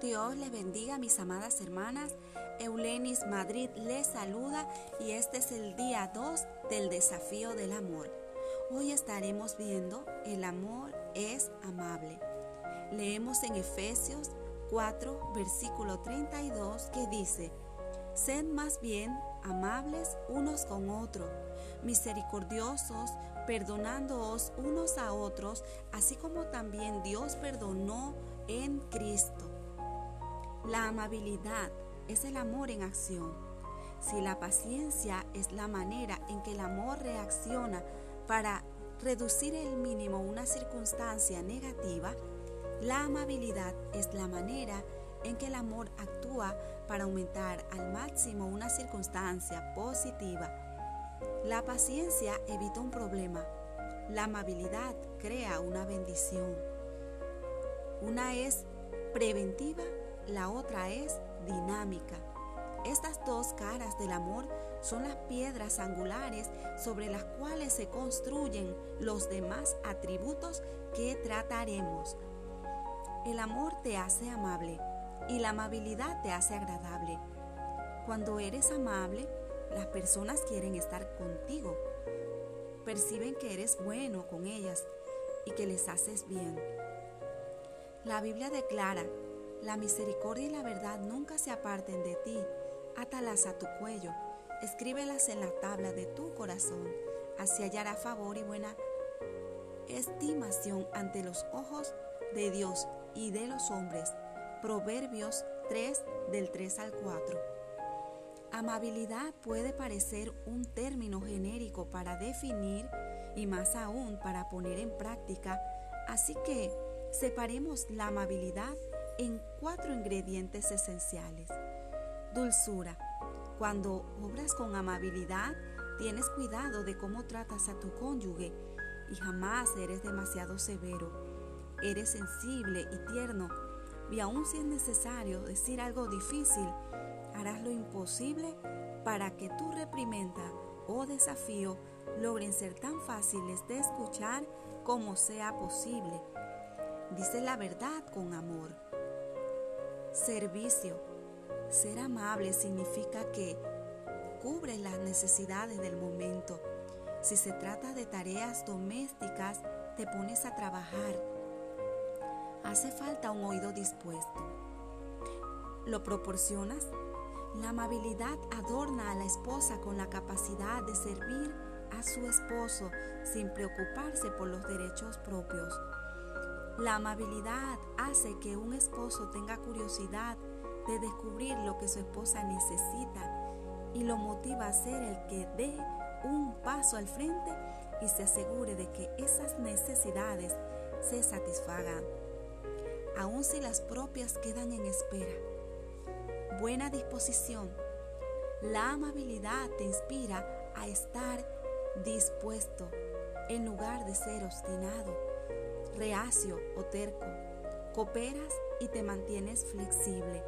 Dios les bendiga, mis amadas hermanas. Eulenis Madrid les saluda y este es el día 2 del desafío del amor. Hoy estaremos viendo el amor es amable. Leemos en Efesios 4, versículo 32 que dice, Sed más bien amables unos con otros, misericordiosos, perdonándoos unos a otros, así como también Dios perdonó en Cristo. La amabilidad es el amor en acción. Si la paciencia es la manera en que el amor reacciona para reducir el mínimo una circunstancia negativa, la amabilidad es la manera en que el amor actúa para aumentar al máximo una circunstancia positiva. La paciencia evita un problema. La amabilidad crea una bendición. Una es preventiva, la otra es dinámica. Estas dos caras del amor son las piedras angulares sobre las cuales se construyen los demás atributos que trataremos. El amor te hace amable y la amabilidad te hace agradable. Cuando eres amable, las personas quieren estar contigo. Perciben que eres bueno con ellas y que les haces bien. La Biblia declara, la misericordia y la verdad nunca se aparten de ti, átalas a tu cuello, escríbelas en la tabla de tu corazón, así hallará favor y buena estimación ante los ojos de Dios y de los hombres. Proverbios 3 del 3 al 4. Amabilidad puede parecer un término genérico para definir y más aún para poner en práctica, así que separemos la amabilidad en cuatro ingredientes esenciales. Dulzura. Cuando obras con amabilidad, tienes cuidado de cómo tratas a tu cónyuge y jamás eres demasiado severo. Eres sensible y tierno y aun si es necesario decir algo difícil, harás lo imposible para que tu reprimenda o desafío logren ser tan fáciles de escuchar como sea posible. Dice la verdad con amor. Servicio. Ser amable significa que cubre las necesidades del momento. Si se trata de tareas domésticas, te pones a trabajar hace falta un oído dispuesto. ¿Lo proporcionas? La amabilidad adorna a la esposa con la capacidad de servir a su esposo sin preocuparse por los derechos propios. La amabilidad hace que un esposo tenga curiosidad de descubrir lo que su esposa necesita y lo motiva a ser el que dé un paso al frente y se asegure de que esas necesidades se satisfagan aun si las propias quedan en espera. Buena disposición. La amabilidad te inspira a estar dispuesto en lugar de ser obstinado, reacio o terco. Cooperas y te mantienes flexible.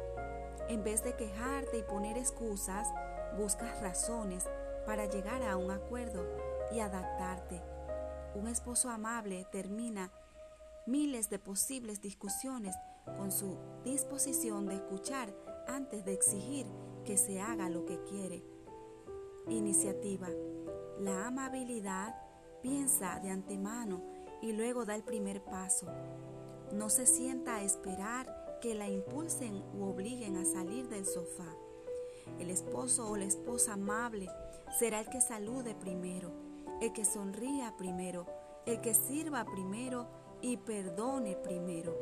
En vez de quejarte y poner excusas, buscas razones para llegar a un acuerdo y adaptarte. Un esposo amable termina miles de posibles discusiones con su disposición de escuchar antes de exigir que se haga lo que quiere. Iniciativa. La amabilidad piensa de antemano y luego da el primer paso. No se sienta a esperar que la impulsen u obliguen a salir del sofá. El esposo o la esposa amable será el que salude primero, el que sonría primero, el que sirva primero y perdone primero.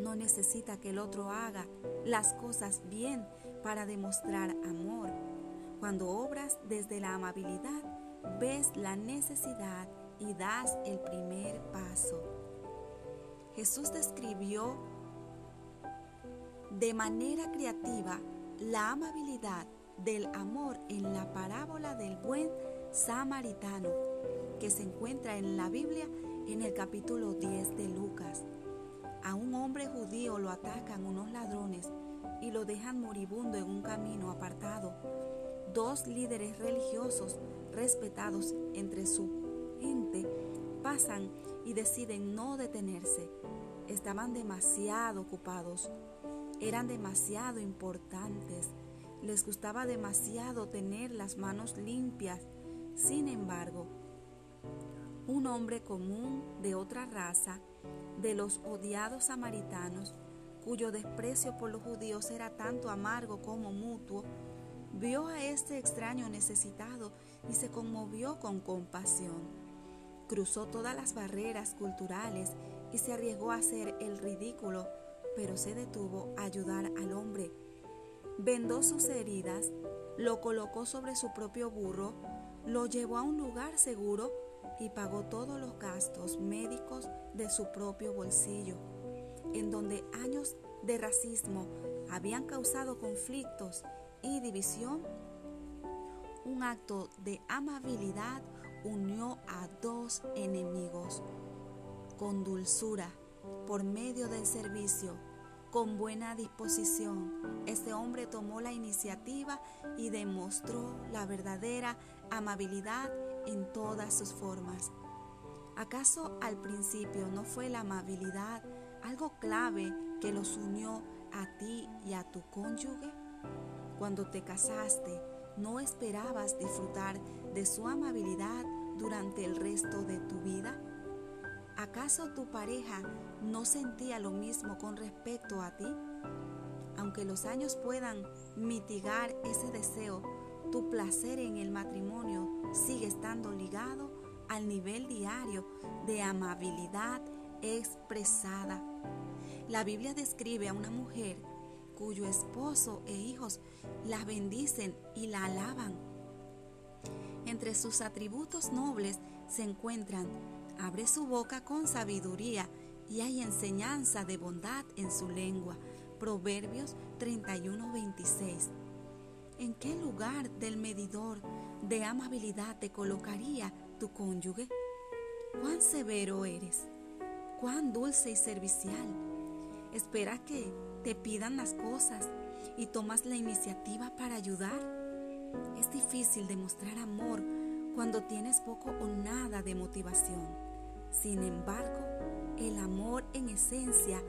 No necesita que el otro haga las cosas bien para demostrar amor. Cuando obras desde la amabilidad, ves la necesidad y das el primer paso. Jesús describió de manera creativa la amabilidad del amor en la parábola del buen samaritano que se encuentra en la Biblia en el capítulo 10 de Lucas. A un hombre judío lo atacan unos ladrones y lo dejan moribundo en un camino apartado. Dos líderes religiosos respetados entre su gente pasan y deciden no detenerse. Estaban demasiado ocupados eran demasiado importantes, les gustaba demasiado tener las manos limpias. Sin embargo, un hombre común de otra raza, de los odiados samaritanos, cuyo desprecio por los judíos era tanto amargo como mutuo, vio a este extraño necesitado y se conmovió con compasión. Cruzó todas las barreras culturales y se arriesgó a hacer el ridículo, pero se detuvo a ayudar al hombre. Vendó sus heridas, lo colocó sobre su propio burro, lo llevó a un lugar seguro y pagó todos los gastos médicos de su propio bolsillo, en donde años de racismo habían causado conflictos y división. Un acto de amabilidad unió a dos enemigos. Con dulzura, por medio del servicio, con buena disposición, este hombre tomó la iniciativa y demostró la verdadera amabilidad en todas sus formas. ¿Acaso al principio no fue la amabilidad algo clave que los unió a ti y a tu cónyuge? Cuando te casaste, ¿no esperabas disfrutar de su amabilidad durante el resto de tu vida? ¿Acaso tu pareja no sentía lo mismo con respecto a ti? Aunque los años puedan mitigar ese deseo, tu placer en el matrimonio sigue estando ligado al nivel diario de amabilidad expresada. La Biblia describe a una mujer cuyo esposo e hijos la bendicen y la alaban. Entre sus atributos nobles se encuentran abre su boca con sabiduría y hay enseñanza de bondad en su lengua. Proverbios 31:26. ¿En qué lugar del medidor de amabilidad te colocaría tu cónyuge? ¿Cuán severo eres? ¿Cuán dulce y servicial? ¿Esperas que te pidan las cosas y tomas la iniciativa para ayudar? Es difícil demostrar amor cuando tienes poco o nada de motivación. Sin embargo, el amor en esencia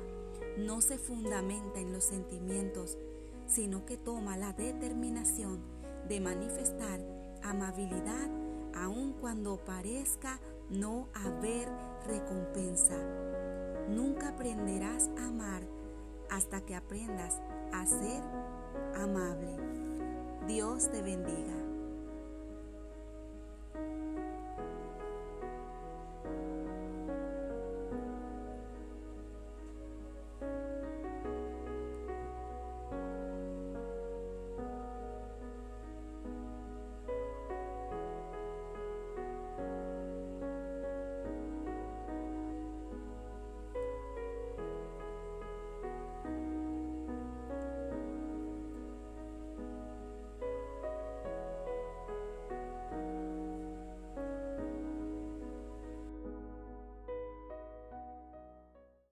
no se fundamenta en los sentimientos, sino que toma la determinación de manifestar amabilidad aun cuando parezca no haber aprenderás a amar hasta que aprendas a ser amable. Dios te bendiga.